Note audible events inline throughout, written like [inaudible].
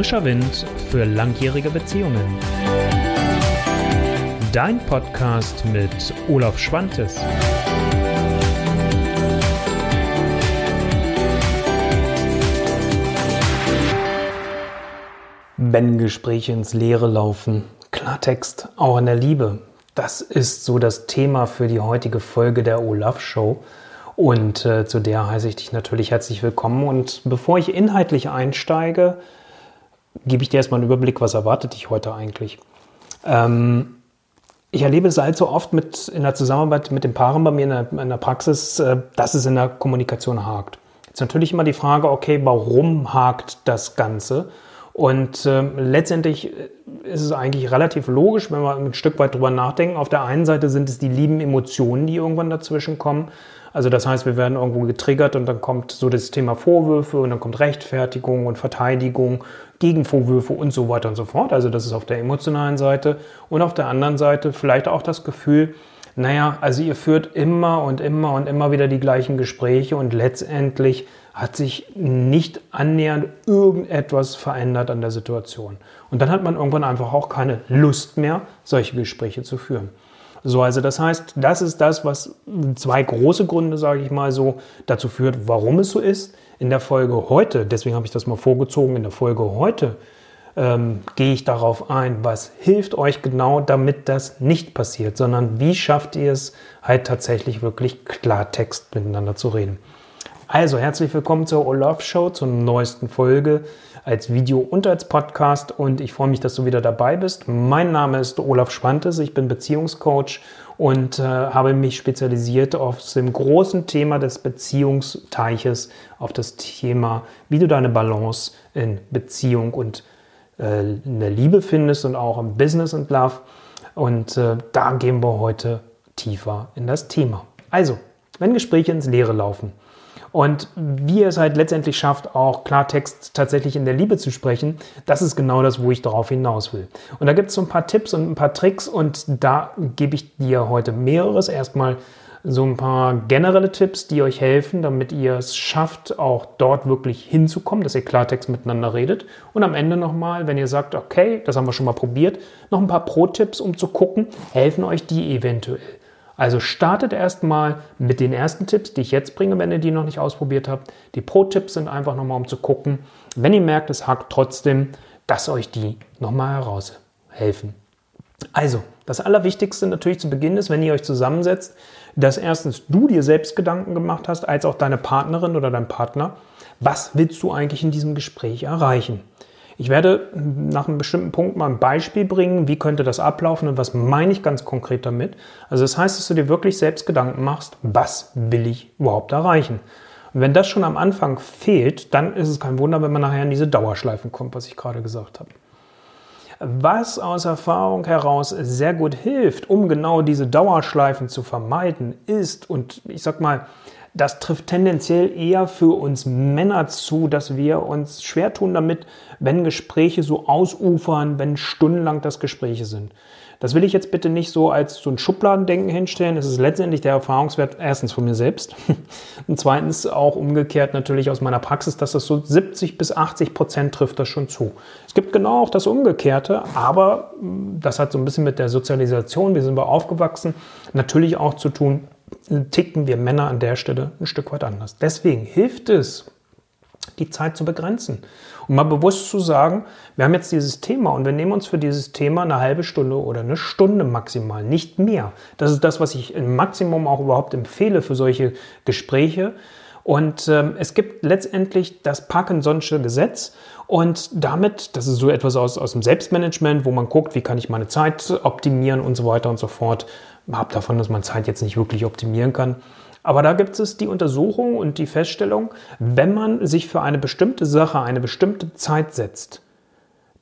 Frischer Wind für langjährige Beziehungen. Dein Podcast mit Olaf Schwantes. Wenn Gespräche ins Leere laufen, Klartext auch in der Liebe. Das ist so das Thema für die heutige Folge der Olaf Show. Und äh, zu der heiße ich dich natürlich herzlich willkommen. Und bevor ich inhaltlich einsteige, gebe ich dir erstmal einen Überblick, was erwartet dich heute eigentlich. Ähm, ich erlebe es allzu oft mit, in der Zusammenarbeit mit den Paaren bei mir in der, in der Praxis, äh, dass es in der Kommunikation hakt. Jetzt natürlich immer die Frage, okay, warum hakt das Ganze? Und äh, letztendlich ist es eigentlich relativ logisch, wenn wir ein Stück weit drüber nachdenken. Auf der einen Seite sind es die lieben Emotionen, die irgendwann dazwischen kommen. Also das heißt, wir werden irgendwo getriggert und dann kommt so das Thema Vorwürfe und dann kommt Rechtfertigung und Verteidigung, Gegenvorwürfe und so weiter und so fort. Also das ist auf der emotionalen Seite. Und auf der anderen Seite vielleicht auch das Gefühl, naja, also ihr führt immer und immer und immer wieder die gleichen Gespräche und letztendlich hat sich nicht annähernd irgendetwas verändert an der Situation. Und dann hat man irgendwann einfach auch keine Lust mehr, solche Gespräche zu führen. So, also das heißt, das ist das, was zwei große Gründe, sage ich mal so, dazu führt, warum es so ist. In der Folge heute, deswegen habe ich das mal vorgezogen, in der Folge heute ähm, gehe ich darauf ein, was hilft euch genau, damit das nicht passiert, sondern wie schafft ihr es halt tatsächlich wirklich Klartext miteinander zu reden. Also herzlich willkommen zur Olaf Show, zur neuesten Folge als Video und als Podcast und ich freue mich, dass du wieder dabei bist. Mein Name ist Olaf Schwantes, ich bin Beziehungscoach und äh, habe mich spezialisiert auf dem großen Thema des Beziehungsteiches, auf das Thema, wie du deine Balance in Beziehung und äh, in der Liebe findest und auch im Business und Love. Und äh, da gehen wir heute tiefer in das Thema. Also, wenn Gespräche ins Leere laufen, und wie ihr es halt letztendlich schafft, auch Klartext tatsächlich in der Liebe zu sprechen, das ist genau das, wo ich darauf hinaus will. Und da gibt es so ein paar Tipps und ein paar Tricks und da gebe ich dir heute mehreres. Erstmal so ein paar generelle Tipps, die euch helfen, damit ihr es schafft, auch dort wirklich hinzukommen, dass ihr Klartext miteinander redet. Und am Ende nochmal, wenn ihr sagt, okay, das haben wir schon mal probiert, noch ein paar Pro-Tipps, um zu gucken, helfen euch die eventuell. Also startet erstmal mit den ersten Tipps, die ich jetzt bringe, wenn ihr die noch nicht ausprobiert habt. Die Pro-Tipps sind einfach nochmal, um zu gucken, wenn ihr merkt, es hakt trotzdem, dass euch die nochmal heraushelfen. Also, das Allerwichtigste natürlich zu Beginn ist, wenn ihr euch zusammensetzt, dass erstens du dir selbst Gedanken gemacht hast, als auch deine Partnerin oder dein Partner, was willst du eigentlich in diesem Gespräch erreichen? Ich werde nach einem bestimmten Punkt mal ein Beispiel bringen, wie könnte das ablaufen und was meine ich ganz konkret damit. Also das heißt, dass du dir wirklich selbst Gedanken machst, was will ich überhaupt erreichen. Und wenn das schon am Anfang fehlt, dann ist es kein Wunder, wenn man nachher in diese Dauerschleifen kommt, was ich gerade gesagt habe. Was aus Erfahrung heraus sehr gut hilft, um genau diese Dauerschleifen zu vermeiden, ist, und ich sag mal, das trifft tendenziell eher für uns Männer zu, dass wir uns schwer tun damit, wenn Gespräche so ausufern, wenn stundenlang das Gespräche sind. Das will ich jetzt bitte nicht so als so ein Schubladendenken hinstellen. Es ist letztendlich der Erfahrungswert erstens von mir selbst [laughs] und zweitens auch umgekehrt natürlich aus meiner Praxis, dass das so 70 bis 80 Prozent trifft das schon zu. Es gibt genau auch das Umgekehrte, aber hm, das hat so ein bisschen mit der Sozialisation, wie sind wir aufgewachsen, natürlich auch zu tun, ticken wir Männer an der Stelle ein Stück weit anders. Deswegen hilft es, die Zeit zu begrenzen. Und mal bewusst zu sagen, wir haben jetzt dieses Thema und wir nehmen uns für dieses Thema eine halbe Stunde oder eine Stunde maximal, nicht mehr. Das ist das, was ich im Maximum auch überhaupt empfehle für solche Gespräche. Und ähm, es gibt letztendlich das Parkinson'sche Gesetz und damit, das ist so etwas aus, aus dem Selbstmanagement, wo man guckt, wie kann ich meine Zeit optimieren und so weiter und so fort habe davon, dass man Zeit jetzt nicht wirklich optimieren kann. Aber da gibt es die Untersuchung und die Feststellung, wenn man sich für eine bestimmte Sache eine bestimmte Zeit setzt,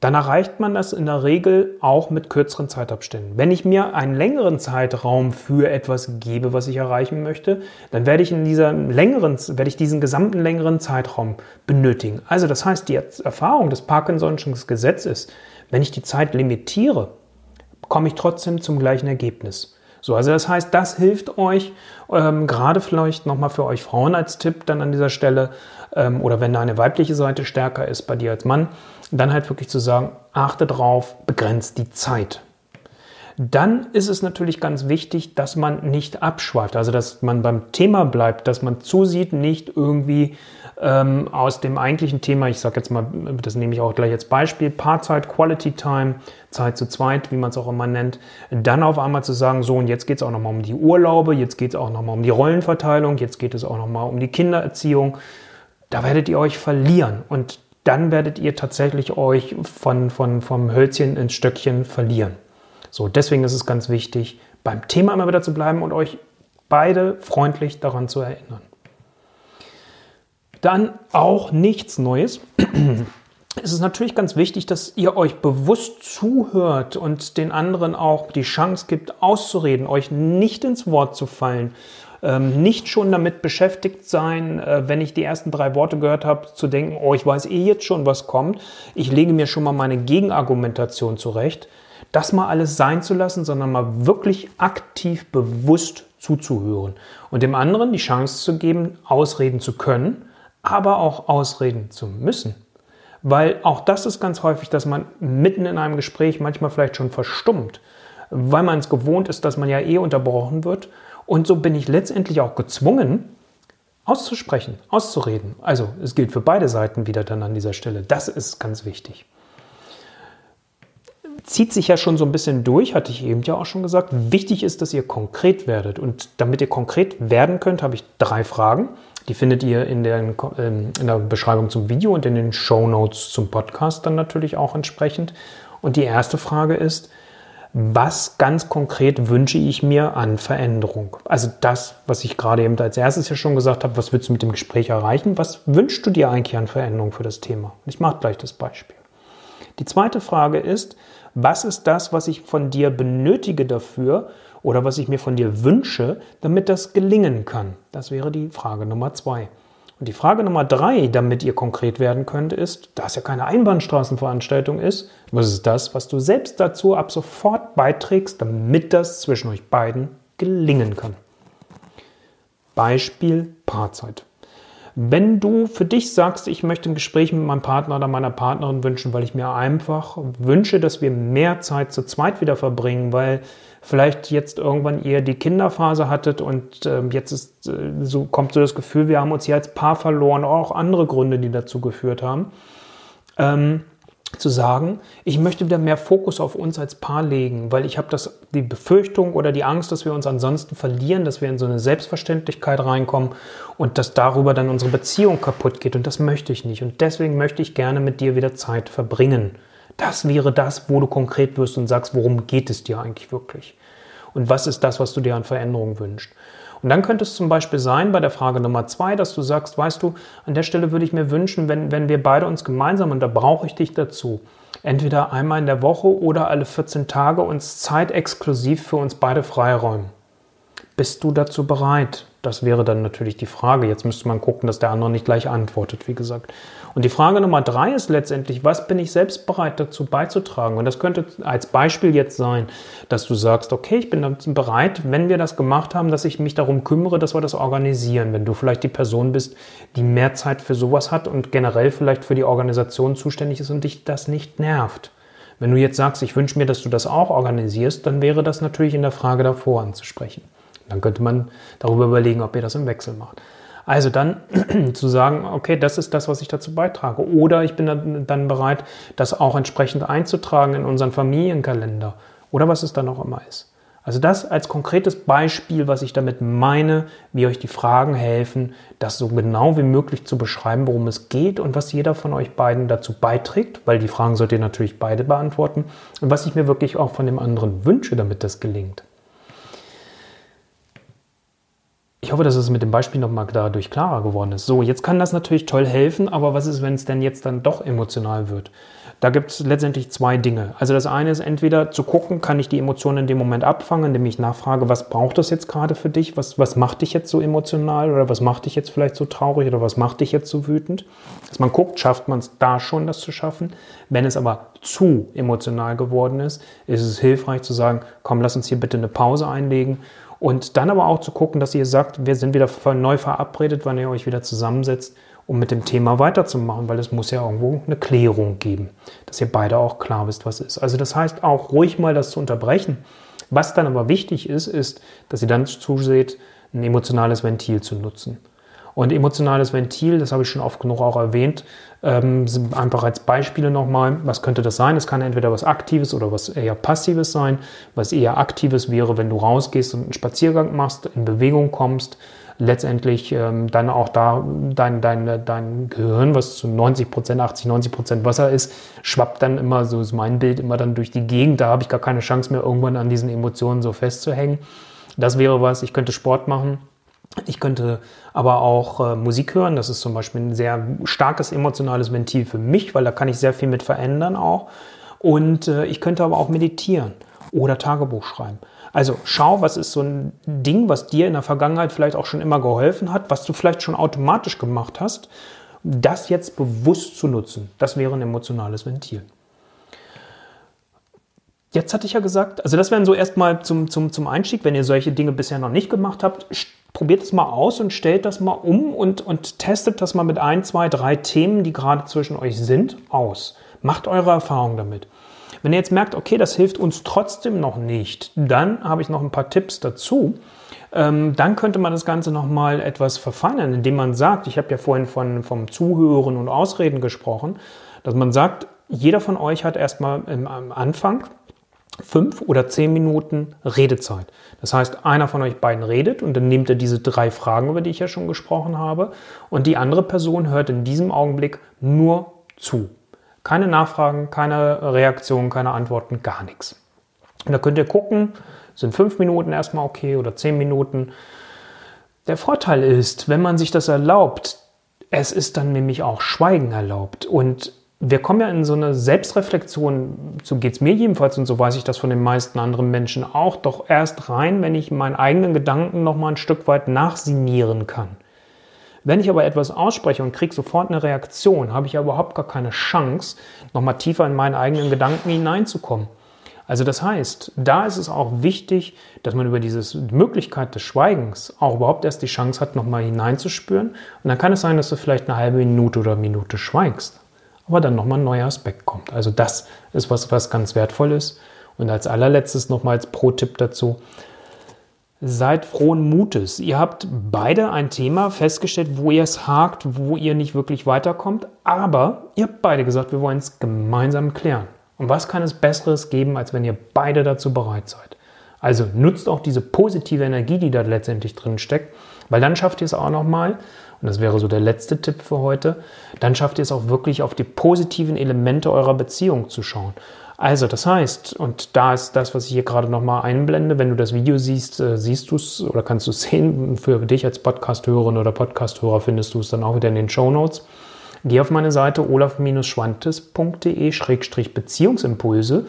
dann erreicht man das in der Regel auch mit kürzeren Zeitabständen. Wenn ich mir einen längeren Zeitraum für etwas gebe, was ich erreichen möchte, dann werde ich in dieser längeren, werde ich diesen gesamten längeren Zeitraum benötigen. Also das heißt, die Erfahrung des Parkinson'schen Gesetzes, wenn ich die Zeit limitiere, komme ich trotzdem zum gleichen Ergebnis. So, also das heißt, das hilft euch, ähm, gerade vielleicht nochmal für euch Frauen als Tipp dann an dieser Stelle, ähm, oder wenn eine weibliche Seite stärker ist bei dir als Mann, dann halt wirklich zu sagen, achte drauf, begrenzt die Zeit. Dann ist es natürlich ganz wichtig, dass man nicht abschweift, also dass man beim Thema bleibt, dass man zusieht, nicht irgendwie ähm, aus dem eigentlichen Thema, ich sage jetzt mal, das nehme ich auch gleich als Beispiel, Paarzeit, Quality Time, Zeit zu zweit, wie man es auch immer nennt, dann auf einmal zu sagen, so und jetzt geht es auch nochmal um die Urlaube, jetzt geht es auch nochmal um die Rollenverteilung, jetzt geht es auch nochmal um die Kindererziehung, da werdet ihr euch verlieren und dann werdet ihr tatsächlich euch von, von, vom Hölzchen ins Stöckchen verlieren. So, deswegen ist es ganz wichtig, beim Thema immer wieder zu bleiben und euch beide freundlich daran zu erinnern. Dann auch nichts Neues. [clears throat] Es ist natürlich ganz wichtig, dass ihr euch bewusst zuhört und den anderen auch die Chance gibt, auszureden, euch nicht ins Wort zu fallen, ähm, nicht schon damit beschäftigt sein, äh, wenn ich die ersten drei Worte gehört habe, zu denken, oh, ich weiß eh jetzt schon, was kommt. Ich lege mir schon mal meine Gegenargumentation zurecht das mal alles sein zu lassen, sondern mal wirklich aktiv bewusst zuzuhören und dem anderen die Chance zu geben, ausreden zu können, aber auch ausreden zu müssen. Weil auch das ist ganz häufig, dass man mitten in einem Gespräch manchmal vielleicht schon verstummt, weil man es gewohnt ist, dass man ja eh unterbrochen wird. Und so bin ich letztendlich auch gezwungen, auszusprechen, auszureden. Also es gilt für beide Seiten wieder dann an dieser Stelle. Das ist ganz wichtig zieht sich ja schon so ein bisschen durch, hatte ich eben ja auch schon gesagt. Wichtig ist, dass ihr konkret werdet. Und damit ihr konkret werden könnt, habe ich drei Fragen. Die findet ihr in der, ähm, in der Beschreibung zum Video und in den Show Notes zum Podcast dann natürlich auch entsprechend. Und die erste Frage ist, was ganz konkret wünsche ich mir an Veränderung? Also das, was ich gerade eben als erstes ja schon gesagt habe, was willst du mit dem Gespräch erreichen? Was wünschst du dir eigentlich an Veränderung für das Thema? Ich mache gleich das Beispiel. Die zweite Frage ist, was ist das, was ich von dir benötige dafür oder was ich mir von dir wünsche, damit das gelingen kann? Das wäre die Frage Nummer zwei. Und die Frage Nummer drei, damit ihr konkret werden könnt, ist, da es ja keine Einbahnstraßenveranstaltung ist, was ist das, was du selbst dazu ab sofort beiträgst, damit das zwischen euch beiden gelingen kann? Beispiel Paarzeit. Wenn du für dich sagst, ich möchte ein Gespräch mit meinem Partner oder meiner Partnerin wünschen, weil ich mir einfach wünsche, dass wir mehr Zeit zu zweit wieder verbringen, weil vielleicht jetzt irgendwann ihr die Kinderphase hattet und äh, jetzt ist, äh, so kommt so das Gefühl, wir haben uns hier als Paar verloren, auch andere Gründe, die dazu geführt haben. Ähm, zu sagen, ich möchte wieder mehr Fokus auf uns als Paar legen, weil ich habe die Befürchtung oder die Angst, dass wir uns ansonsten verlieren, dass wir in so eine Selbstverständlichkeit reinkommen und dass darüber dann unsere Beziehung kaputt geht und das möchte ich nicht und deswegen möchte ich gerne mit dir wieder Zeit verbringen. Das wäre das, wo du konkret wirst und sagst, worum geht es dir eigentlich wirklich? Und was ist das, was du dir an Veränderungen wünschst? Und dann könnte es zum Beispiel sein, bei der Frage Nummer zwei, dass du sagst, weißt du, an der Stelle würde ich mir wünschen, wenn, wenn wir beide uns gemeinsam, und da brauche ich dich dazu, entweder einmal in der Woche oder alle 14 Tage uns Zeit exklusiv für uns beide freiräumen. Bist du dazu bereit? Das wäre dann natürlich die Frage. Jetzt müsste man gucken, dass der andere nicht gleich antwortet, wie gesagt. Und die Frage Nummer drei ist letztendlich, was bin ich selbst bereit dazu beizutragen? Und das könnte als Beispiel jetzt sein, dass du sagst, okay, ich bin bereit, wenn wir das gemacht haben, dass ich mich darum kümmere, dass wir das organisieren. Wenn du vielleicht die Person bist, die mehr Zeit für sowas hat und generell vielleicht für die Organisation zuständig ist und dich das nicht nervt. Wenn du jetzt sagst, ich wünsche mir, dass du das auch organisierst, dann wäre das natürlich in der Frage davor anzusprechen. Dann könnte man darüber überlegen, ob ihr das im Wechsel macht. Also dann [clears throat] zu sagen, okay, das ist das, was ich dazu beitrage. Oder ich bin dann, bereit, das auch entsprechend einzutragen in unseren Familienkalender. Oder was es dann auch immer ist. Also das als konkretes Beispiel, was ich damit meine, wie euch die Fragen helfen, das so genau wie möglich zu beschreiben, worum es geht und was jeder von euch beiden dazu beiträgt, weil die Fragen sollt ihr natürlich beide beantworten und was ich mir wirklich auch von dem anderen wünsche, damit das gelingt. Ich hoffe, dass es mit dem Beispiel nochmal dadurch klarer geworden ist. So, jetzt kann das natürlich toll helfen, aber was ist, wenn es denn jetzt dann doch emotional wird? Da gibt es letztendlich zwei Dinge. Also das eine ist entweder zu gucken, kann ich die Emotionen in dem Moment abfangen, indem ich nachfrage, was braucht das jetzt gerade für dich? Was, was macht dich jetzt so emotional oder was macht dich jetzt vielleicht so traurig oder was macht dich jetzt so wütend? Dass man guckt, schafft man es da schon, das zu schaffen. Wenn es aber zu emotional geworden ist, ist es hilfreich zu sagen, komm, lass uns hier bitte eine Pause einlegen und dann aber auch zu gucken, dass ihr sagt, wir sind wieder neu verabredet, wann ihr euch wieder zusammensetzt um mit dem Thema weiterzumachen, weil es muss ja irgendwo eine Klärung geben, dass ihr beide auch klar wisst, was ist. Also das heißt auch ruhig mal das zu unterbrechen. Was dann aber wichtig ist, ist, dass ihr dann zuseht, ein emotionales Ventil zu nutzen. Und emotionales Ventil, das habe ich schon oft genug auch erwähnt, ähm, einfach als Beispiele nochmal, was könnte das sein? Es kann entweder was Aktives oder was eher Passives sein. Was eher Aktives wäre, wenn du rausgehst und einen Spaziergang machst, in Bewegung kommst, letztendlich ähm, dann auch da dein, dein, dein Gehirn, was zu 90 Prozent, 80, 90 Prozent Wasser ist, schwappt dann immer, so ist mein Bild, immer dann durch die Gegend. Da habe ich gar keine Chance mehr, irgendwann an diesen Emotionen so festzuhängen. Das wäre was, ich könnte Sport machen. Ich könnte aber auch äh, Musik hören. Das ist zum Beispiel ein sehr starkes emotionales Ventil für mich, weil da kann ich sehr viel mit verändern auch. Und äh, ich könnte aber auch meditieren oder Tagebuch schreiben. Also schau, was ist so ein Ding, was dir in der Vergangenheit vielleicht auch schon immer geholfen hat, was du vielleicht schon automatisch gemacht hast, das jetzt bewusst zu nutzen. Das wäre ein emotionales Ventil. Jetzt hatte ich ja gesagt, also das wären so erstmal zum, zum, zum Einstieg, wenn ihr solche Dinge bisher noch nicht gemacht habt, probiert es mal aus und stellt das mal um und, und testet das mal mit ein, zwei, drei Themen, die gerade zwischen euch sind, aus. Macht eure Erfahrung damit. Wenn ihr jetzt merkt, okay, das hilft uns trotzdem noch nicht, dann habe ich noch ein paar Tipps dazu. Ähm, dann könnte man das Ganze nochmal etwas verfeinern, indem man sagt, ich habe ja vorhin von, vom Zuhören und Ausreden gesprochen, dass man sagt, jeder von euch hat erstmal am Anfang fünf oder zehn Minuten Redezeit. Das heißt, einer von euch beiden redet und dann nehmt ihr diese drei Fragen, über die ich ja schon gesprochen habe, und die andere Person hört in diesem Augenblick nur zu. Keine Nachfragen, keine Reaktionen, keine Antworten, gar nichts. Und da könnt ihr gucken, sind fünf Minuten erstmal okay oder zehn Minuten. Der Vorteil ist, wenn man sich das erlaubt, es ist dann nämlich auch Schweigen erlaubt. Und wir kommen ja in so eine Selbstreflexion, so geht es mir jedenfalls und so weiß ich das von den meisten anderen Menschen auch, doch erst rein, wenn ich meinen eigenen Gedanken nochmal ein Stück weit nachsinieren kann. Wenn ich aber etwas ausspreche und kriege sofort eine Reaktion, habe ich ja überhaupt gar keine Chance, nochmal tiefer in meinen eigenen Gedanken hineinzukommen. Also das heißt, da ist es auch wichtig, dass man über diese Möglichkeit des Schweigens auch überhaupt erst die Chance hat, nochmal hineinzuspüren. Und dann kann es sein, dass du vielleicht eine halbe Minute oder Minute schweigst, aber dann nochmal ein neuer Aspekt kommt. Also das ist was, was ganz wertvoll ist. Und als allerletztes nochmal als Pro-Tipp dazu, Seid frohen Mutes. Ihr habt beide ein Thema festgestellt, wo ihr es hakt, wo ihr nicht wirklich weiterkommt, aber ihr habt beide gesagt, wir wollen es gemeinsam klären. Und was kann es Besseres geben, als wenn ihr beide dazu bereit seid? Also nutzt auch diese positive Energie, die da letztendlich drin steckt, weil dann schafft ihr es auch nochmal, und das wäre so der letzte Tipp für heute, dann schafft ihr es auch wirklich auf die positiven Elemente eurer Beziehung zu schauen. Also, das heißt, und da ist das, was ich hier gerade nochmal einblende, wenn du das Video siehst, äh, siehst du es oder kannst du es [laughs] sehen. Für dich als Podcast-Hörerin oder Podcast-Hörer findest du es dann auch wieder in den Show Notes. Geh auf meine Seite olaf-schwantes.de-beziehungsimpulse.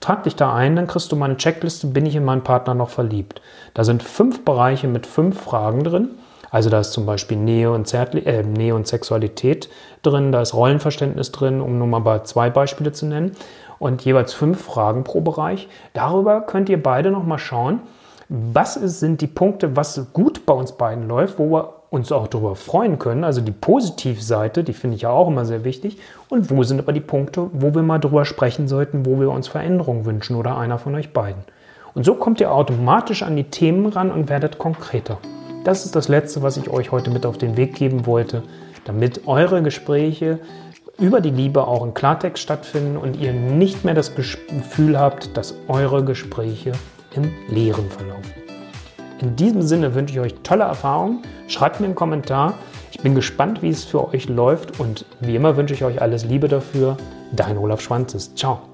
Trag dich da ein, dann kriegst du meine Checkliste, bin ich in meinen Partner noch verliebt. Da sind fünf Bereiche mit fünf Fragen drin. Also da ist zum Beispiel Nähe und, Zärtli äh, Nähe und Sexualität drin, da ist Rollenverständnis drin, um nur mal zwei Beispiele zu nennen und jeweils fünf Fragen pro Bereich. Darüber könnt ihr beide nochmal schauen, was ist, sind die Punkte, was gut bei uns beiden läuft, wo wir uns auch darüber freuen können. Also die Positivseite, die finde ich ja auch immer sehr wichtig. Und wo sind aber die Punkte, wo wir mal drüber sprechen sollten, wo wir uns Veränderungen wünschen oder einer von euch beiden. Und so kommt ihr automatisch an die Themen ran und werdet konkreter. Das ist das Letzte, was ich euch heute mit auf den Weg geben wollte, damit eure Gespräche über die Liebe auch in Klartext stattfinden und ihr nicht mehr das Gefühl habt, dass eure Gespräche im Leeren verlaufen. In diesem Sinne wünsche ich euch tolle Erfahrungen. Schreibt mir einen Kommentar. Ich bin gespannt, wie es für euch läuft und wie immer wünsche ich euch alles Liebe dafür. Dein Olaf Schwanzes. Ciao.